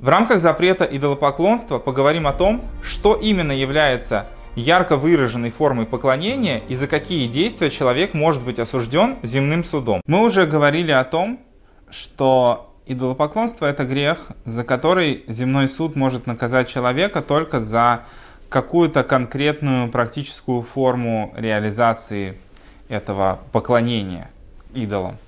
В рамках запрета идолопоклонства поговорим о том, что именно является ярко выраженной формой поклонения и за какие действия человек может быть осужден земным судом. Мы уже говорили о том, что идолопоклонство это грех, за который земной суд может наказать человека только за какую-то конкретную практическую форму реализации этого поклонения идолам.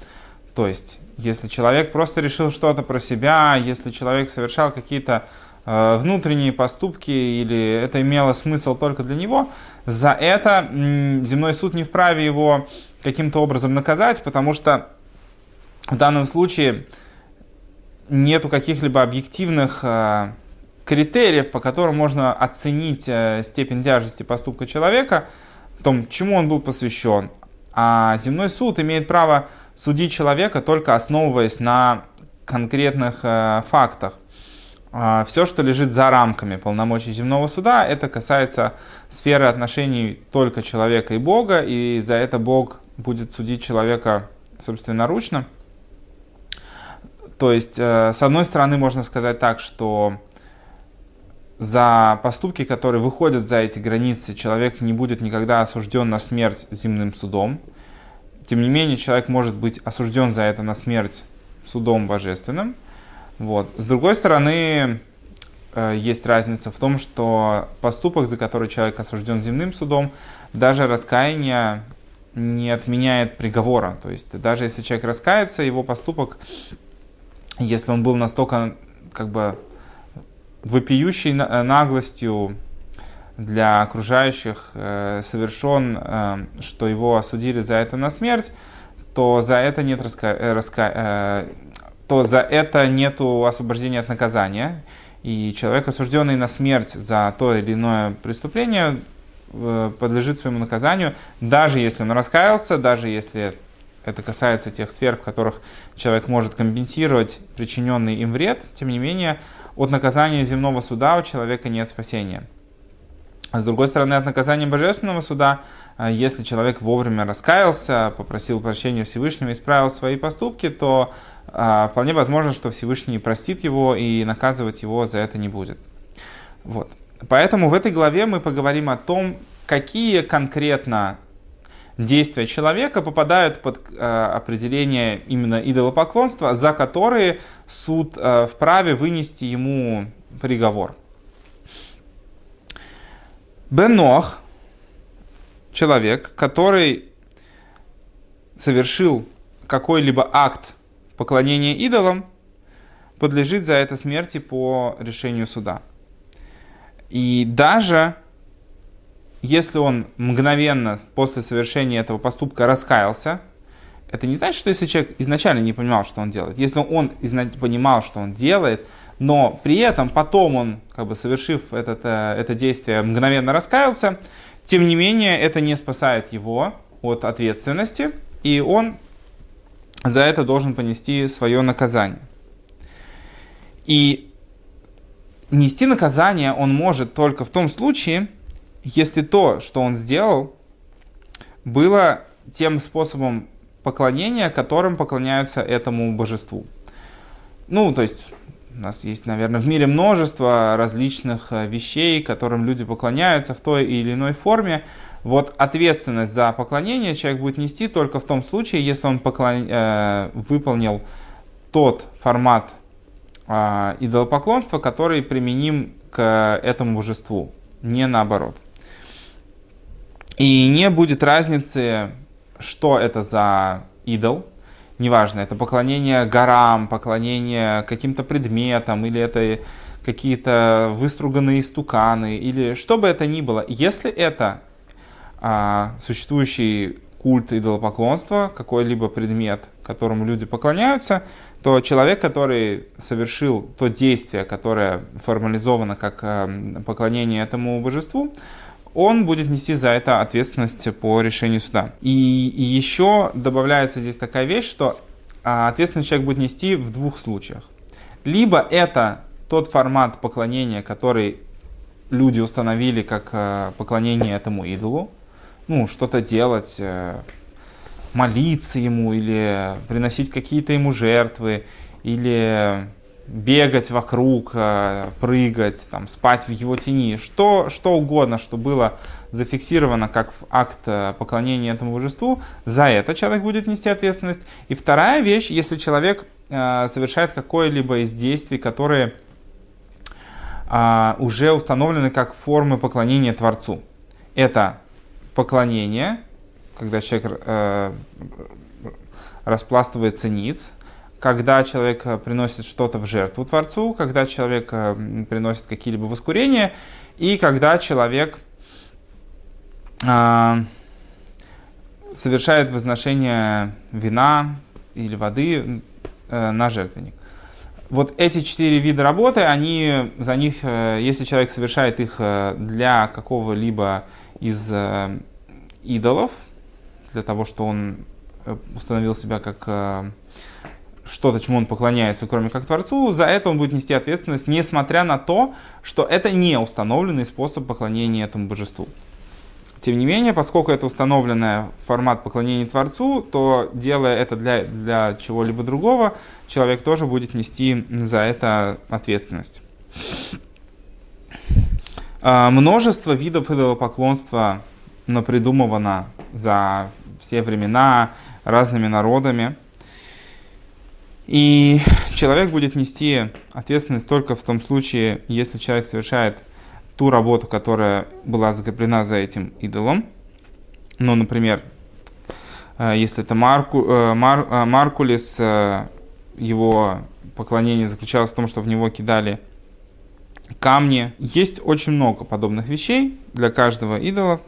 То есть, если человек просто решил что-то про себя, если человек совершал какие-то э, внутренние поступки или это имело смысл только для него, за это земной суд не вправе его каким-то образом наказать, потому что в данном случае нету каких-либо объективных э, критериев, по которым можно оценить э, степень тяжести поступка человека, о том, чему он был посвящен. А земной суд имеет право судить человека только основываясь на конкретных э, фактах. Э, все, что лежит за рамками полномочий земного суда, это касается сферы отношений только человека и Бога, и за это Бог будет судить человека собственноручно. То есть, э, с одной стороны, можно сказать так, что за поступки, которые выходят за эти границы, человек не будет никогда осужден на смерть земным судом. Тем не менее, человек может быть осужден за это на смерть судом божественным. Вот. С другой стороны, э, есть разница в том, что поступок, за который человек осужден земным судом, даже раскаяние не отменяет приговора. То есть даже если человек раскается, его поступок, если он был настолько как бы вопиющей э, наглостью для окружающих э, совершен, э, что его осудили за это на смерть, то за это нет раска... Раска... то за это нету освобождения от наказания. И человек, осужденный на смерть за то или иное преступление, подлежит своему наказанию, даже если он раскаялся, даже если это касается тех сфер, в которых человек может компенсировать причиненный им вред, тем не менее, от наказания земного суда у человека нет спасения. А с другой стороны, от наказания божественного суда, а, если человек вовремя раскаялся, попросил прощения Всевышнего, исправил свои поступки, то а, вполне возможно, что Всевышний простит его и наказывать его за это не будет. Вот. Поэтому в этой главе мы поговорим о том, какие конкретно действия человека попадают под э, определение именно идолопоклонства, за которые суд э, вправе вынести ему приговор. Бенох, человек, который совершил какой-либо акт поклонения идолам, подлежит за это смерти по решению суда. И даже если он мгновенно после совершения этого поступка раскаялся, это не значит, что если человек изначально не понимал, что он делает. Если он понимал, что он делает, но при этом потом он, как бы совершив этот, э, это действие, мгновенно раскаялся, тем не менее это не спасает его от ответственности, и он за это должен понести свое наказание. И нести наказание он может только в том случае, если то, что он сделал, было тем способом поклонения, которым поклоняются этому божеству. Ну, то есть у нас есть, наверное, в мире множество различных э, вещей, которым люди поклоняются в той или иной форме. Вот ответственность за поклонение человек будет нести только в том случае, если он поклон... э, выполнил тот формат э, идолопоклонства, который применим к этому божеству, не наоборот. И не будет разницы, что это за идол. Неважно, это поклонение горам, поклонение каким-то предметам, или это какие-то выструганные стуканы, или что бы это ни было. Если это а, существующий культ идолопоклонства, какой-либо предмет, которому люди поклоняются, то человек, который совершил то действие, которое формализовано как а, поклонение этому божеству, он будет нести за это ответственность по решению суда. И, и еще добавляется здесь такая вещь, что а, ответственность человек будет нести в двух случаях. Либо это тот формат поклонения, который люди установили как а, поклонение этому идолу, ну, что-то делать, э, молиться ему или приносить какие-то ему жертвы, или бегать вокруг, э, прыгать, там, спать в его тени, что, что угодно, что было зафиксировано как акт э, поклонения этому божеству, за это человек будет нести ответственность. И вторая вещь, если человек э, совершает какое-либо из действий, которые э, уже установлены как формы поклонения Творцу. Это поклонение, когда человек распластывается ниц, когда человек э, приносит что-то в жертву Творцу, когда человек э, приносит какие-либо воскурения, и когда человек э, совершает возношение вина или воды э, на жертвенник. Вот эти четыре вида работы, они, за них, если человек совершает их для какого-либо из идолов, для того, что он установил себя как что-то, чему он поклоняется, кроме как Творцу, за это он будет нести ответственность, несмотря на то, что это не установленный способ поклонения этому божеству. Тем не менее, поскольку это установленный формат поклонения Творцу, то делая это для, для чего-либо другого, человек тоже будет нести за это ответственность. А, множество видов идолопоклонства напридумывано за все времена разными народами. И человек будет нести ответственность только в том случае, если человек совершает ту работу, которая была закреплена за этим идолом. Ну, например, э, если это Марку, э, Мар, э, Маркулис, его поклонение заключалось в том, что в него кидали камни. Есть очень много подобных вещей для каждого идола.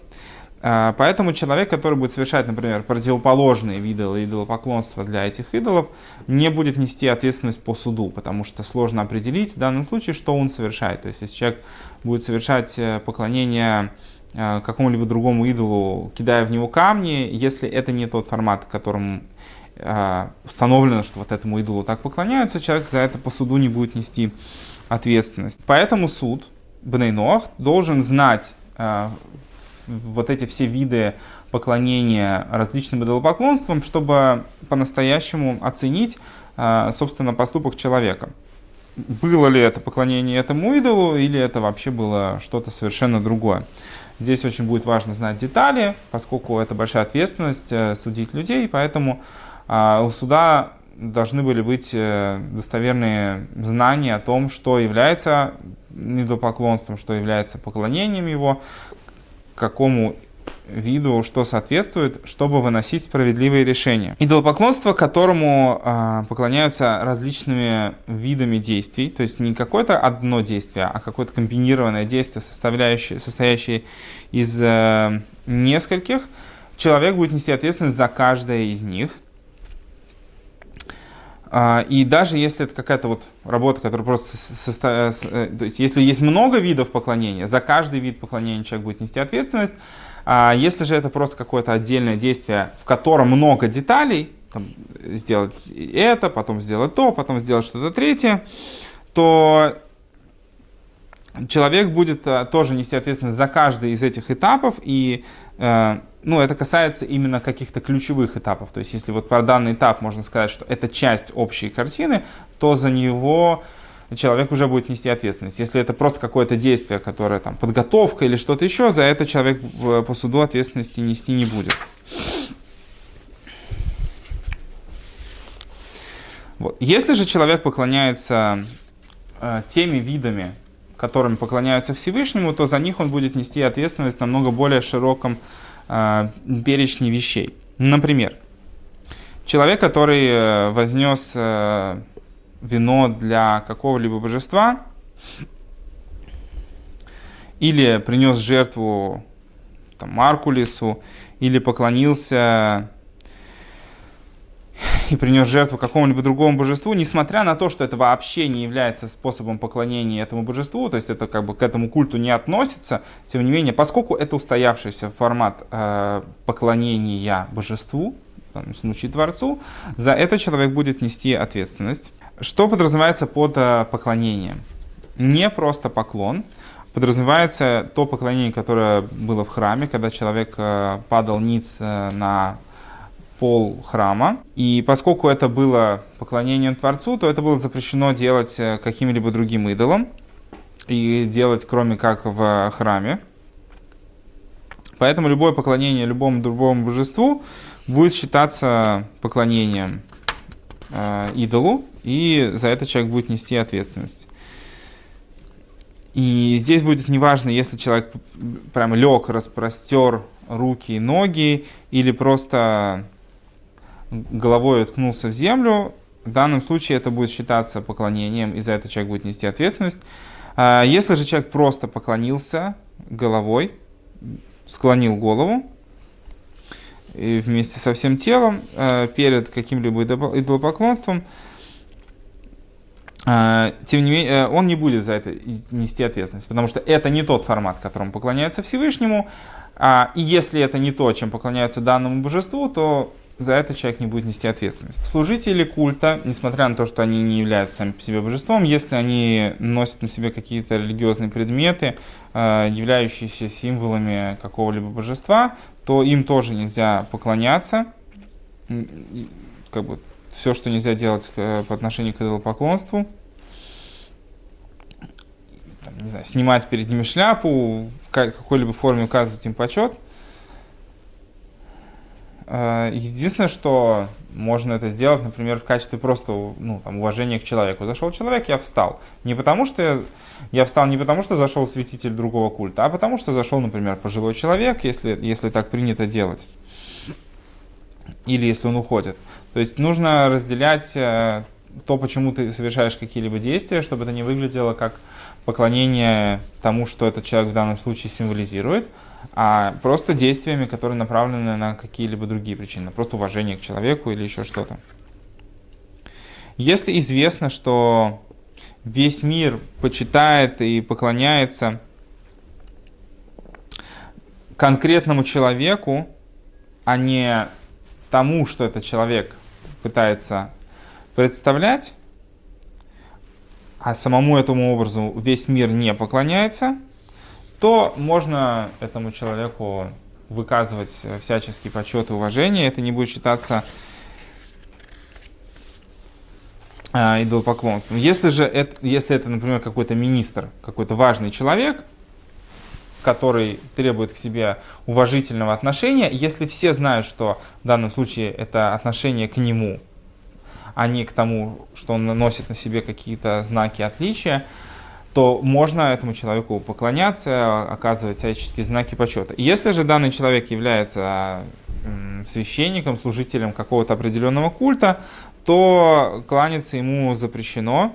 А, поэтому человек, который будет совершать, например, противоположные виды идолопоклонства для этих идолов, не будет нести ответственность по суду, потому что сложно определить в данном случае, что он совершает. То есть, если человек будет совершать э, поклонение э, какому-либо другому идолу, кидая в него камни, если это не тот формат, которым э, установлено, что вот этому идолу так поклоняются, человек за это по суду не будет нести ответственность. Поэтому суд, Бнейнох, должен знать вот эти все виды поклонения различным идолопоклонствам, чтобы по-настоящему оценить, а, собственно, поступок человека. Было ли это поклонение этому идолу, или это вообще было что-то совершенно другое. Здесь очень будет важно знать детали, поскольку это большая ответственность э, судить людей, поэтому а, у суда должны были быть э, достоверные знания о том, что является идолопоклонством, что является поклонением его, какому виду что соответствует, чтобы выносить справедливые решения. Идолопоклонство, которому э, поклоняются различными видами действий, то есть не какое-то одно действие, а какое-то комбинированное действие, составляющее, состоящее из э, нескольких, человек будет нести ответственность за каждое из них. А, и даже если это какая-то вот работа, которая просто состоит, э, то есть если есть много видов поклонения, за каждый вид поклонения человек будет нести ответственность. А если же это просто какое-то отдельное действие, в котором много деталей, там, сделать это, потом сделать то, потом сделать что-то третье, то человек будет э, тоже нести ответственность за каждый из этих этапов и э, ну, это касается именно каких-то ключевых этапов. То есть, если вот про данный этап можно сказать, что это часть общей картины, то за него человек уже будет нести ответственность. Если это просто какое-то действие, которое там подготовка или что-то еще, за это человек по суду ответственности нести не будет. Вот. Если же человек поклоняется э, теми видами, которыми поклоняются Всевышнему, то за них он будет нести ответственность намного более широком э, перечни вещей. Например, человек, который э, вознес э, вино для какого-либо божества или принес жертву там, Маркулису, или поклонился и принес жертву какому-либо другому божеству, несмотря на то, что это вообще не является способом поклонения этому божеству, то есть это как бы к этому культу не относится, тем не менее, поскольку это устоявшийся формат э, поклонения божеству, в данном случае Творцу, за это человек будет нести ответственность. Что подразумевается под э, поклонением? Не просто поклон, подразумевается то поклонение, которое было в храме, когда человек э, падал ниц э, на пол храма. И поскольку это было поклонением Творцу, то это было запрещено делать э, каким-либо другим идолом и делать кроме как в храме. Поэтому любое поклонение любому другому божеству будет считаться поклонением э, идолу, и за это человек будет нести ответственность. И здесь будет неважно, если человек прям лег, распростер руки и ноги, или просто головой уткнулся в землю, в данном случае это будет считаться поклонением, и за это человек будет нести ответственность. А если же человек просто поклонился головой, склонил голову, вместе со всем телом э, перед каким-либо идолопоклонством, э, тем не менее, э, он не будет за это нести ответственность, потому что это не тот формат, которым поклоняется Всевышнему, а, и если это не то, чем поклоняются данному божеству, то за это человек не будет нести ответственность. Служители культа, несмотря на то, что они не являются сами по себе божеством, если они носят на себе какие-то религиозные предметы, э, являющиеся символами какого-либо божества, то им тоже нельзя поклоняться. Как бы все, что нельзя делать по отношению к идолопоклонству. Там, не знаю, снимать перед ними шляпу, в какой-либо форме указывать им почет – Э, единственное, что можно это сделать, например, в качестве просто ну, там, уважения к человеку. Зашел человек, я встал. Не потому что я, я встал не потому, что зашел святитель другого культа, а потому что зашел, например, пожилой человек, если, если так принято делать. Или если он уходит. То есть нужно разделять э, то, почему ты совершаешь какие-либо действия, чтобы это не выглядело как поклонение тому, что этот человек в данном случае символизирует, а просто действиями, которые направлены на какие-либо другие причины, просто уважение к человеку или еще что-то. Если известно, что весь мир почитает и поклоняется конкретному человеку, а не тому, что этот человек пытается представлять, а самому этому образу весь мир не поклоняется – то можно этому человеку выказывать всяческий почет и уважение. Это не будет считаться э, идолопоклонством. Если же это, если это, например, какой-то министр, какой-то важный человек, который требует к себе уважительного отношения, если все знают, что в данном случае это отношение к нему, а не к тому, что он носит на себе какие-то знаки отличия, то можно этому человеку поклоняться, оказывать всяческие знаки почета. Если же данный человек является священником, служителем какого-то определенного культа, то кланяться ему запрещено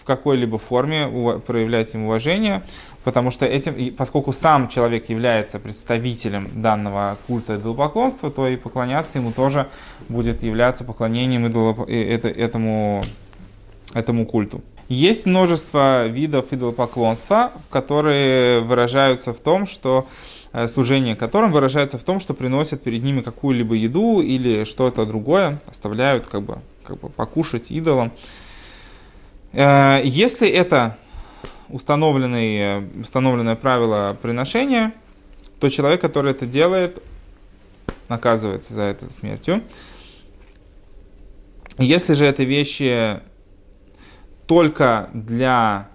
в какой-либо форме проявлять ему уважение, потому что этим, поскольку сам человек является представителем данного культа идолопоклонства, то и поклоняться ему тоже будет являться поклонением идолоп... Э, этому, этому культу. Есть множество видов идолопоклонства, которые выражаются в том, что э, служение которым выражается в том, что приносят перед ними какую-либо еду или что-то другое, оставляют как бы, как бы покушать идолам. Э, если это установленное, установленное правило приношения, то человек, который это делает, наказывается за это смертью. Если же это вещи только для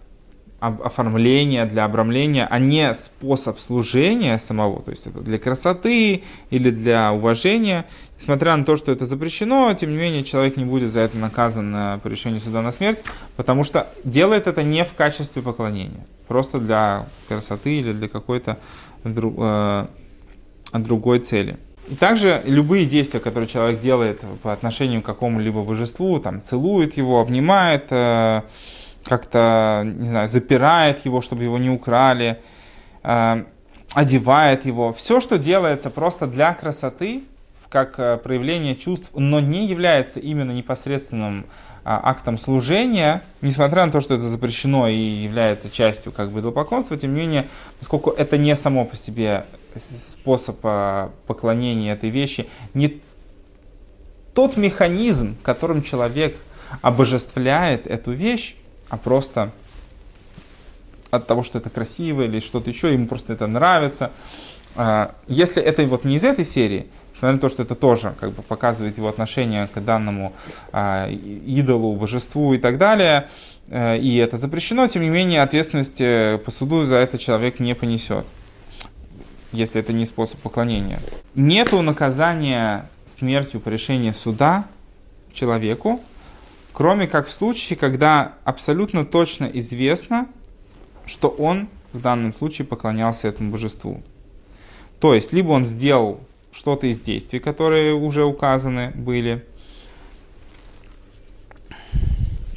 оформления, для обрамления, а не способ служения самого, то есть это для красоты или для уважения. Несмотря на то, что это запрещено, тем не менее человек не будет за это наказан по решению суда на смерть, потому что делает это не в качестве поклонения, просто для красоты или для какой-то э, другой цели. Также любые действия, которые человек делает по отношению к какому-либо божеству, там, целует его, обнимает, э, как-то, не знаю, запирает его, чтобы его не украли, э, одевает его. Все, что делается просто для красоты, как э, проявление чувств, но не является именно непосредственным актом служения, несмотря на то, что это запрещено и является частью как бы идолопоклонства, тем не менее, поскольку это не само по себе способ поклонения этой вещи, не тот механизм, которым человек обожествляет эту вещь, а просто от того, что это красиво или что-то еще, ему просто это нравится, А, если это вот не из этой серии, несмотря на то, что это тоже как бы показывает его отношение к данному а, идолу, божеству и так далее, э, и это запрещено, тем не менее ответственности по суду за это человек не понесет, если это не способ поклонения. Нету наказания смертью по решению суда человеку, кроме как в случае, когда абсолютно точно известно, что он в данном случае поклонялся этому божеству. То есть, либо он сделал что-то из действий, которые уже указаны были,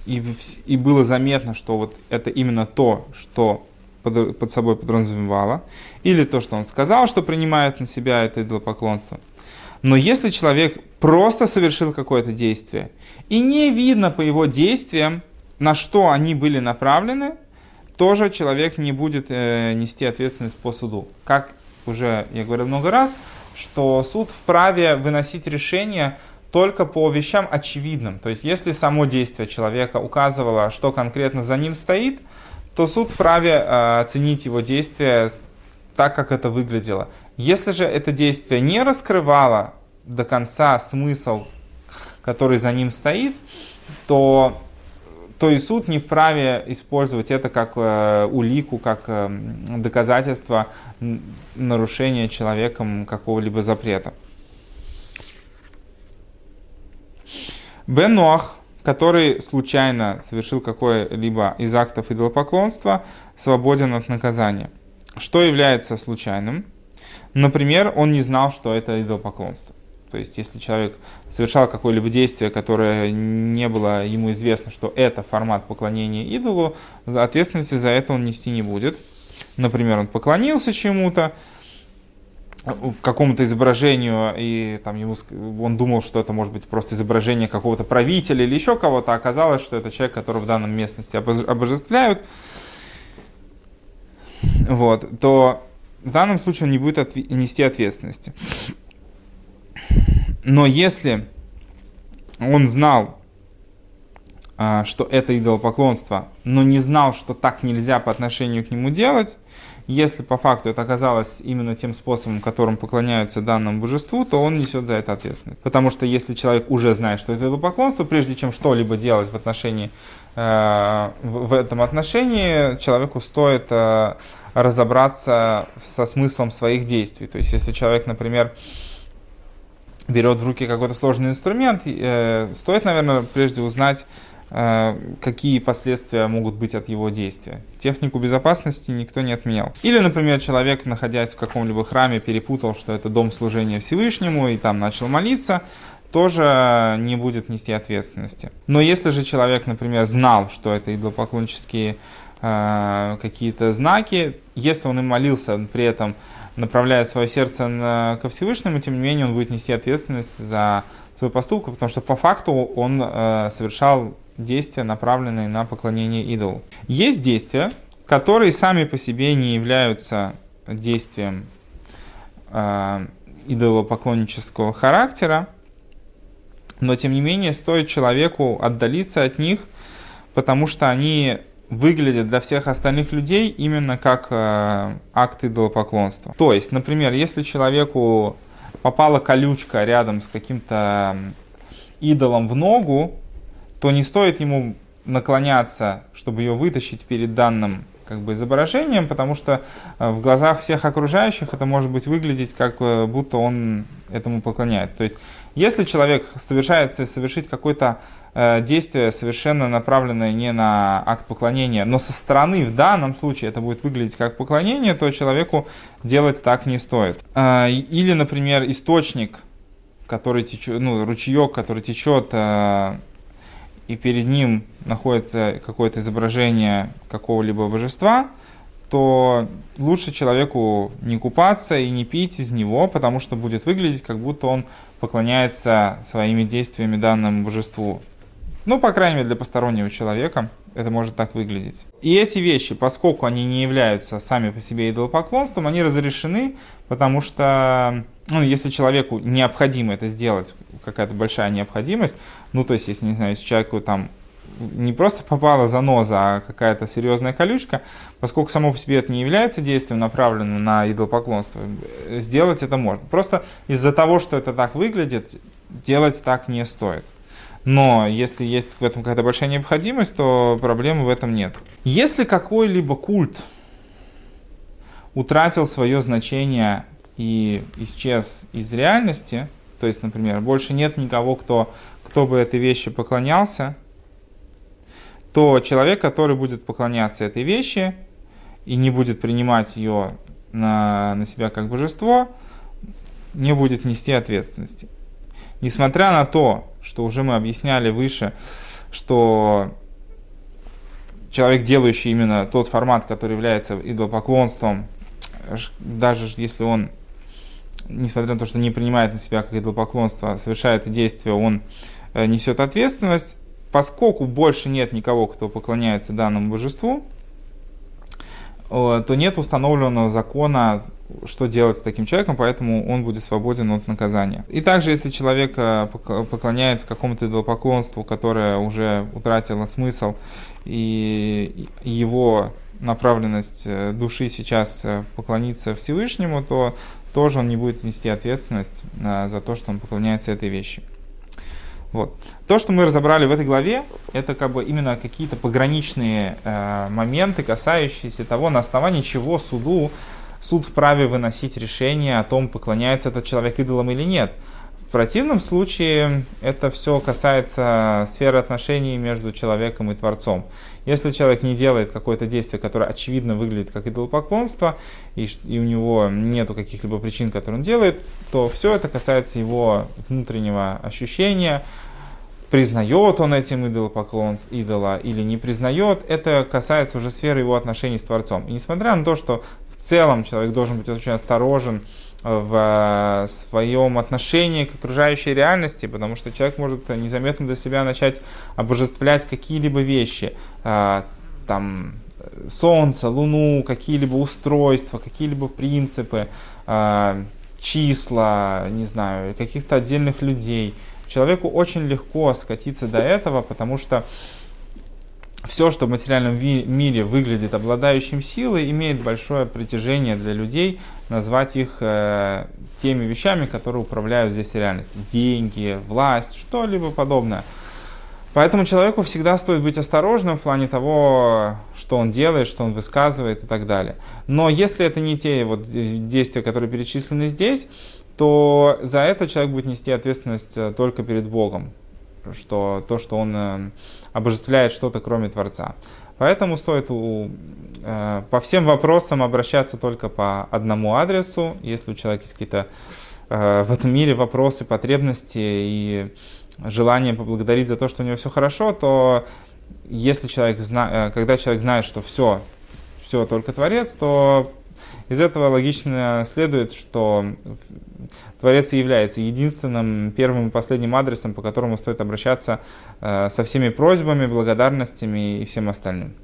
и, и было заметно, что вот это именно то, что под, под собой подразумевало, или то, что он сказал, что принимает на себя это идолопоклонство. Но если человек просто совершил какое-то действие, и не видно по его действиям, на что они были направлены, тоже человек не будет э, нести ответственность по суду. Как уже я говорил много раз, что суд вправе выносить решение только по вещам очевидным. То есть, если само действие человека указывало, что конкретно за ним стоит, то суд вправе э, оценить его действие так, как это выглядело. Если же это действие не раскрывало до конца смысл, который за ним стоит, то то и суд не вправе использовать это как э, улику, как э, доказательство нарушения человеком какого-либо запрета. Бен который случайно совершил какое-либо из актов идолопоклонства, свободен от наказания. Что является случайным? Например, он не знал, что это идолопоклонство. То есть, если человек совершал какое-либо действие, которое не было ему известно, что это формат поклонения идолу, ответственности за это он нести не будет. Например, он поклонился чему-то, какому-то изображению, и там ему, он думал, что это может быть просто изображение какого-то правителя или еще кого-то, а оказалось, что это человек, который в данном местности обожествляют, вот, то в данном случае он не будет отв- нести ответственности. Но если он знал, а, что это идолопоклонство, но не знал, что так нельзя по отношению к нему делать, если по факту это оказалось именно тем способом, которым поклоняются данному божеству, то он несет за это ответственность. Потому что если человек уже знает, что это идолопоклонство, прежде чем что-либо делать в отношении э, в, в этом отношении, человеку стоит э, разобраться со смыслом своих действий. То есть, если человек, например, берет в руки какой-то сложный инструмент, э, стоит, наверное, прежде узнать, какие последствия могут быть от его действия. Технику безопасности никто не отменял. Или, например, человек, находясь в каком-либо храме, перепутал, что это дом служения Всевышнему, и там начал молиться, тоже не будет нести ответственности. Но если же человек, например, знал, что это идолопоклоннические э, какие-то знаки, если он им молился, при этом направляя свое сердце на, ко Всевышнему, тем не менее он будет нести ответственность за свой поступок, потому что по факту он э, совершал действия, направленные на поклонение идолу. Есть действия, которые сами по себе не являются действием э, идолопоклоннического характера, но тем не менее стоит человеку отдалиться от них, потому что они выглядит для всех остальных людей именно как э, акт идолопоклонства. То есть, например, если человеку попала колючка рядом с каким-то идолом в ногу, то не стоит ему наклоняться, чтобы ее вытащить перед данным как бы изображением, потому что э, в глазах всех окружающих это может быть выглядеть как э, будто он этому поклоняется. То есть, если человек совершается совершить какое-то э, действие, совершенно направленное не на акт поклонения, но со стороны в данном случае это будет выглядеть как поклонение, то человеку делать так не стоит. Э, или, например, источник, который течет, ну, ручеек, который течет э, и перед ним находится какое-то изображение какого-либо божества, то лучше человеку не купаться и не пить из него, потому что будет выглядеть, как будто он поклоняется своими действиями данному божеству. Ну, по крайней мере, для постороннего человека это может так выглядеть. И эти вещи, поскольку они не являются сами по себе идолопоклонством, они разрешены, потому что, ну, если человеку необходимо это сделать какая-то большая необходимость. Ну, то есть, если, не знаю, если человеку там не просто попала заноза, а какая-то серьезная колючка, поскольку само по себе это не является действием, направленным на идолопоклонство, сделать это можно. Просто из-за того, что это так выглядит, делать так не стоит. Но если есть в этом какая-то большая необходимость, то проблемы в этом нет. Если какой-либо культ утратил свое значение и исчез из реальности, то есть, например, больше нет никого, кто, кто бы этой вещи поклонялся, то человек, который будет поклоняться этой вещи и не будет принимать ее на, на себя как божество, не будет нести ответственности. Несмотря на то, что уже мы объясняли выше, что человек, делающий именно тот формат, который является идолопоклонством, даже если он, несмотря на то, что не принимает на себя как идолопоклонство, совершает это действие, он э, несет ответственность, поскольку больше нет никого, кто поклоняется данному божеству, э, то нет установленного закона, что делать с таким человеком, поэтому он будет свободен от наказания. И также, если человек э, поклоняется какому-то идолопоклонству, которое уже утратило смысл, и его направленность души сейчас поклониться Всевышнему, то тоже он не будет нести ответственность за то, что он поклоняется этой вещи. Вот. То, что мы разобрали в этой главе, это как бы именно какие-то пограничные э, моменты, касающиеся того, на основании чего суду суд вправе выносить решение о том, поклоняется этот человек идолам или нет. В противном случае это все касается сферы отношений между человеком и Творцом. Если человек не делает какое-то действие, которое очевидно выглядит как идолопоклонство, и, и у него нету каких-либо причин, которые он делает, то все это касается его внутреннего ощущения, признает он этим идолопоклонств, идола или не признает, это касается уже сферы его отношений с Творцом. И несмотря на то, что в целом человек должен быть очень осторожен в э, своем отношении к окружающей реальности, потому что человек может незаметно для себя начать обожествлять какие-либо вещи, э, там, солнце, луну, какие-либо устройства, какие-либо принципы, э, числа, не знаю, каких-то отдельных людей. Человеку очень легко скатиться до этого, потому что все, что в материальном мире выглядит обладающим силой, имеет большое притяжение для людей назвать их э, теми вещами, которые управляют здесь реальностью. Деньги, власть, что-либо подобное. Поэтому человеку всегда стоит быть осторожным в плане того, что он делает, что он высказывает и так далее. Но если это не те вот действия, которые перечислены здесь, то за это человек будет нести ответственность э, только перед Богом что то, что он э, обожествляет что-то кроме Творца. Поэтому стоит у, э, по всем вопросам обращаться только по одному адресу. Если у человека есть какие-то э, в этом мире вопросы, потребности и желание поблагодарить за то, что у него все хорошо, то если человек зна, когда человек знает, что все, все только Творец, то из этого логично следует, что Творец является единственным первым и последним адресом, по которому стоит обращаться э, со всеми просьбами, благодарностями и всем остальным.